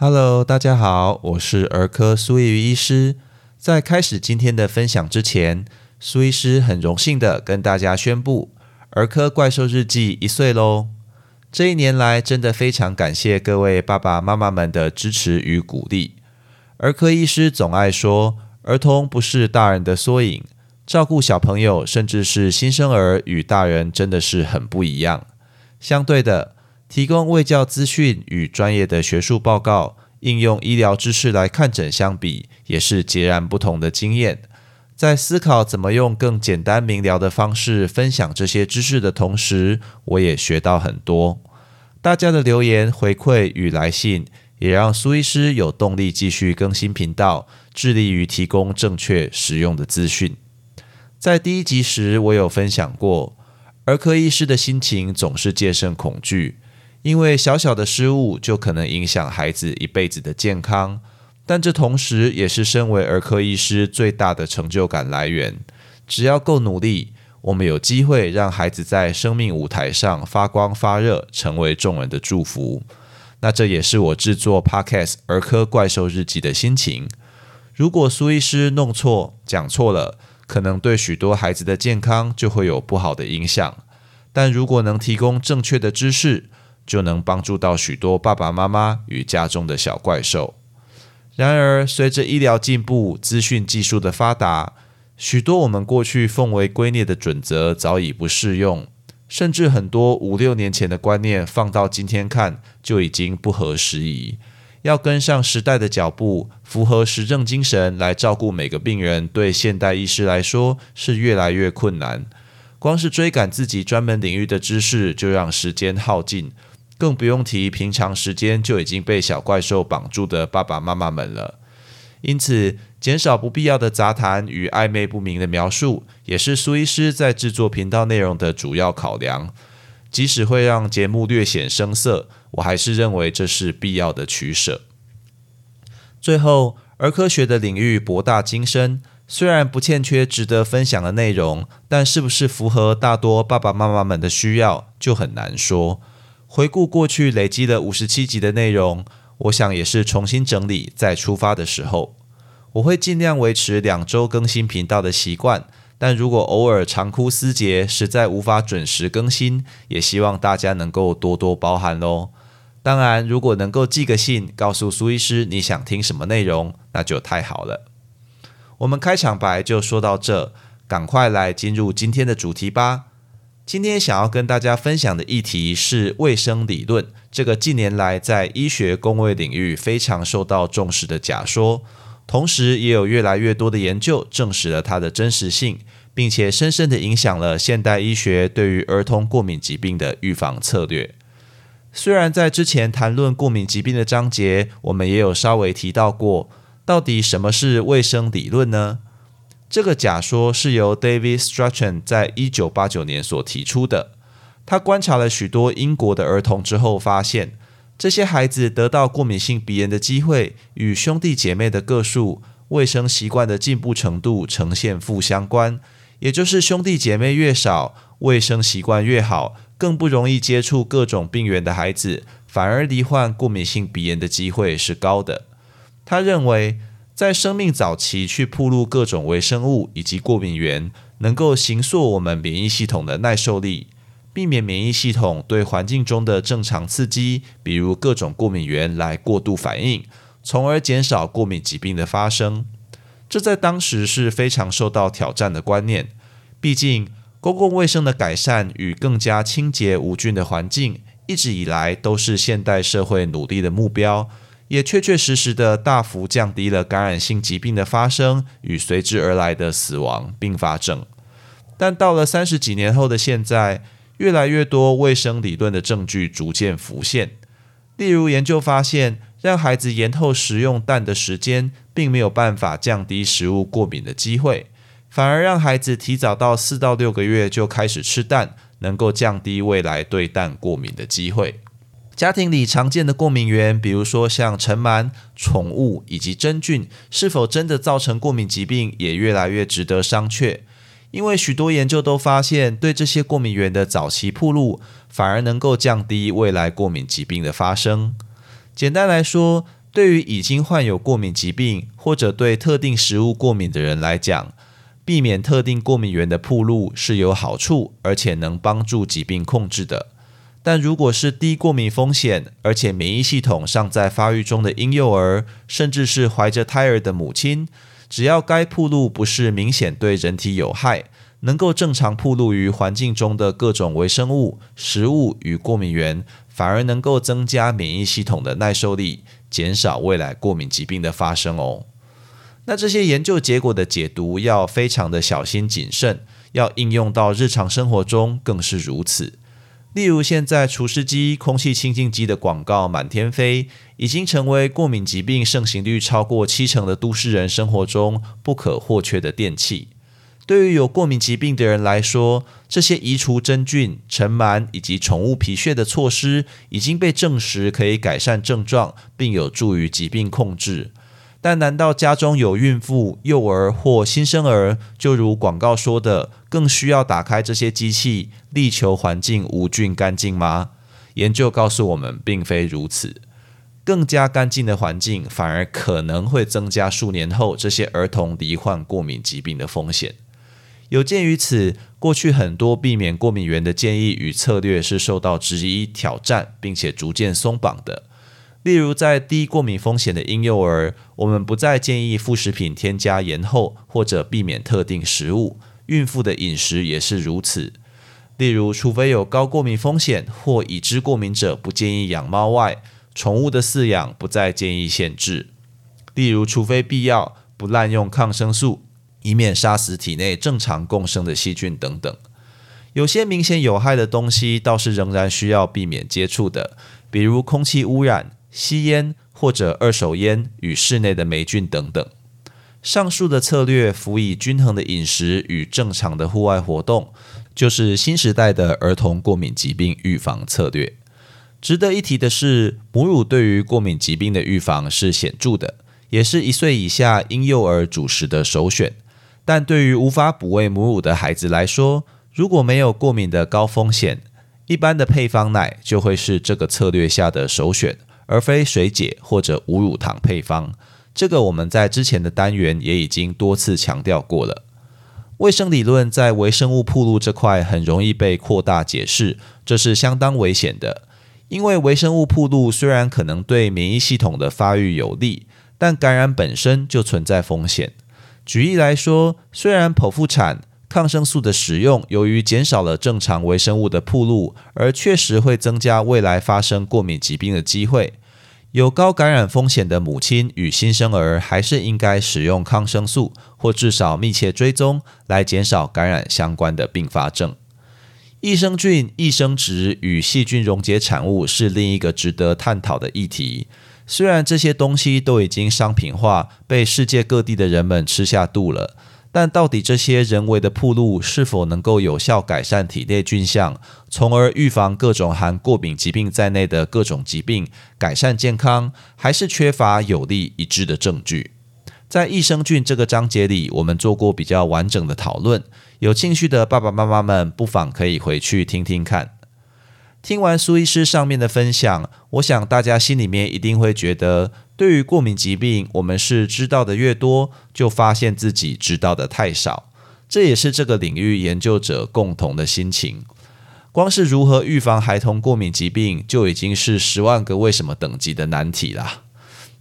Hello，大家好，我是儿科苏叶瑜医师。在开始今天的分享之前，苏医师很荣幸的跟大家宣布，儿科怪兽日记一岁喽！这一年来，真的非常感谢各位爸爸妈妈们的支持与鼓励。儿科医师总爱说，儿童不是大人的缩影，照顾小朋友，甚至是新生儿，与大人真的是很不一样。相对的。提供卫教资讯与专业的学术报告，应用医疗知识来看诊相比，也是截然不同的经验。在思考怎么用更简单明了的方式分享这些知识的同时，我也学到很多。大家的留言回馈与来信，也让苏医师有动力继续更新频道，致力于提供正确实用的资讯。在第一集时，我有分享过，儿科医师的心情总是戒慎恐惧。因为小小的失误就可能影响孩子一辈子的健康，但这同时也是身为儿科医师最大的成就感来源。只要够努力，我们有机会让孩子在生命舞台上发光发热，成为众人的祝福。那这也是我制作 Podcast《儿科怪兽日记》的心情。如果苏医师弄错、讲错了，可能对许多孩子的健康就会有不好的影响。但如果能提供正确的知识，就能帮助到许多爸爸妈妈与家中的小怪兽。然而，随着医疗进步、资讯技术的发达，许多我们过去奉为圭臬的准则早已不适用，甚至很多五六年前的观念放到今天看就已经不合时宜。要跟上时代的脚步，符合实证精神来照顾每个病人，对现代医师来说是越来越困难。光是追赶自己专门领域的知识，就让时间耗尽。更不用提平常时间就已经被小怪兽绑住的爸爸妈妈们了。因此，减少不必要的杂谈与暧昧不明的描述，也是苏医师在制作频道内容的主要考量。即使会让节目略显生涩，我还是认为这是必要的取舍。最后，儿科学的领域博大精深，虽然不欠缺值得分享的内容，但是不是符合大多爸爸妈妈们的需要，就很难说。回顾过去累积了五十七集的内容，我想也是重新整理再出发的时候。我会尽量维持两周更新频道的习惯，但如果偶尔长枯思竭，实在无法准时更新，也希望大家能够多多包涵喽。当然，如果能够寄个信告诉苏医师你想听什么内容，那就太好了。我们开场白就说到这，赶快来进入今天的主题吧。今天想要跟大家分享的议题是卫生理论，这个近年来在医学工位领域非常受到重视的假说，同时也有越来越多的研究证实了它的真实性，并且深深的影响了现代医学对于儿童过敏疾病的预防策略。虽然在之前谈论过敏疾病的章节，我们也有稍微提到过，到底什么是卫生理论呢？这个假说是由 David Strachan 在一九八九年所提出的。他观察了许多英国的儿童之后，发现这些孩子得到过敏性鼻炎的机会与兄弟姐妹的个数、卫生习惯的进步程度呈现负相关。也就是兄弟姐妹越少，卫生习惯越好，更不容易接触各种病原的孩子，反而罹患过敏性鼻炎的机会是高的。他认为。在生命早期去铺路各种微生物以及过敏源，能够形塑我们免疫系统的耐受力，避免免疫系统对环境中的正常刺激，比如各种过敏源来过度反应，从而减少过敏疾病的发生。这在当时是非常受到挑战的观念，毕竟公共卫生的改善与更加清洁无菌的环境，一直以来都是现代社会努力的目标。也确确实实的大幅降低了感染性疾病的发生与随之而来的死亡并发症，但到了三十几年后的现在，越来越多卫生理论的证据逐渐浮现。例如，研究发现，让孩子延后食用蛋的时间，并没有办法降低食物过敏的机会，反而让孩子提早到四到六个月就开始吃蛋，能够降低未来对蛋过敏的机会。家庭里常见的过敏源，比如说像尘螨、宠物以及真菌，是否真的造成过敏疾病，也越来越值得商榷。因为许多研究都发现，对这些过敏源的早期铺路，反而能够降低未来过敏疾病的发生。简单来说，对于已经患有过敏疾病或者对特定食物过敏的人来讲，避免特定过敏源的铺路是有好处，而且能帮助疾病控制的。但如果是低过敏风险，而且免疫系统尚在发育中的婴幼儿，甚至是怀着胎儿的母亲，只要该铺路不是明显对人体有害，能够正常铺路于环境中的各种微生物、食物与过敏源，反而能够增加免疫系统的耐受力，减少未来过敏疾病的发生哦。那这些研究结果的解读要非常的小心谨慎，要应用到日常生活中更是如此。例如，现在除湿机、空气清净机的广告满天飞，已经成为过敏疾病盛行率超过七成的都市人生活中不可或缺的电器。对于有过敏疾病的人来说，这些移除真菌、尘螨以及宠物皮屑的措施，已经被证实可以改善症状，并有助于疾病控制。但难道家中有孕妇、幼儿或新生儿，就如广告说的，更需要打开这些机器，力求环境无菌干净吗？研究告诉我们，并非如此。更加干净的环境，反而可能会增加数年后这些儿童罹患过敏疾病的风险。有鉴于此，过去很多避免过敏源的建议与策略是受到质疑、挑战，并且逐渐松绑的。例如，在低过敏风险的婴幼儿，我们不再建议副食品添加盐后，或者避免特定食物。孕妇的饮食也是如此。例如，除非有高过敏风险或已知过敏者不建议养猫外，宠物的饲养不再建议限制。例如，除非必要，不滥用抗生素，以免杀死体内正常共生的细菌等等。有些明显有害的东西，倒是仍然需要避免接触的，比如空气污染。吸烟或者二手烟与室内的霉菌等等，上述的策略辅以均衡的饮食与正常的户外活动，就是新时代的儿童过敏疾病预防策略。值得一提的是，母乳对于过敏疾病的预防是显著的，也是一岁以下婴幼儿主食的首选。但对于无法补喂母乳的孩子来说，如果没有过敏的高风险，一般的配方奶就会是这个策略下的首选。而非水解或者无乳糖配方，这个我们在之前的单元也已经多次强调过了。卫生理论在微生物铺路这块很容易被扩大解释，这是相当危险的。因为微生物铺路虽然可能对免疫系统的发育有利，但感染本身就存在风险。举例来说，虽然剖腹产。抗生素的使用，由于减少了正常微生物的铺路，而确实会增加未来发生过敏疾病的机会。有高感染风险的母亲与新生儿，还是应该使用抗生素，或至少密切追踪，来减少感染相关的并发症。益生菌、益生值与细菌溶解产物是另一个值得探讨的议题。虽然这些东西都已经商品化，被世界各地的人们吃下肚了。但到底这些人为的铺路是否能够有效改善体内菌相，从而预防各种含过敏疾病在内的各种疾病，改善健康，还是缺乏有力一致的证据？在益生菌这个章节里，我们做过比较完整的讨论，有兴趣的爸爸妈妈们不妨可以回去听听看。听完苏医师上面的分享，我想大家心里面一定会觉得。对于过敏疾病，我们是知道的越多，就发现自己知道的太少。这也是这个领域研究者共同的心情。光是如何预防孩童过敏疾病，就已经是十万个为什么等级的难题了。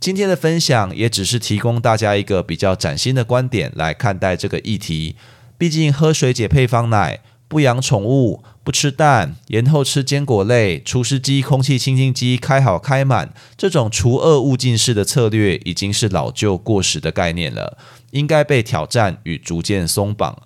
今天的分享也只是提供大家一个比较崭新的观点来看待这个议题。毕竟喝水解配方奶。不养宠物，不吃蛋，延后吃坚果类，除湿机、空气清新机开好开满，这种除恶务尽式的策略已经是老旧过时的概念了，应该被挑战与逐渐松绑。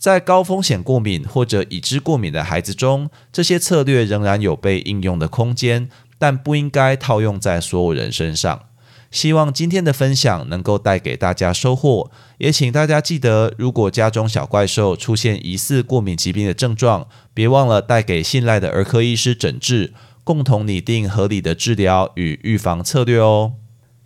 在高风险过敏或者已知过敏的孩子中，这些策略仍然有被应用的空间，但不应该套用在所有人身上。希望今天的分享能够带给大家收获，也请大家记得，如果家中小怪兽出现疑似过敏疾病的症状，别忘了带给信赖的儿科医师诊治，共同拟定合理的治疗与预防策略哦。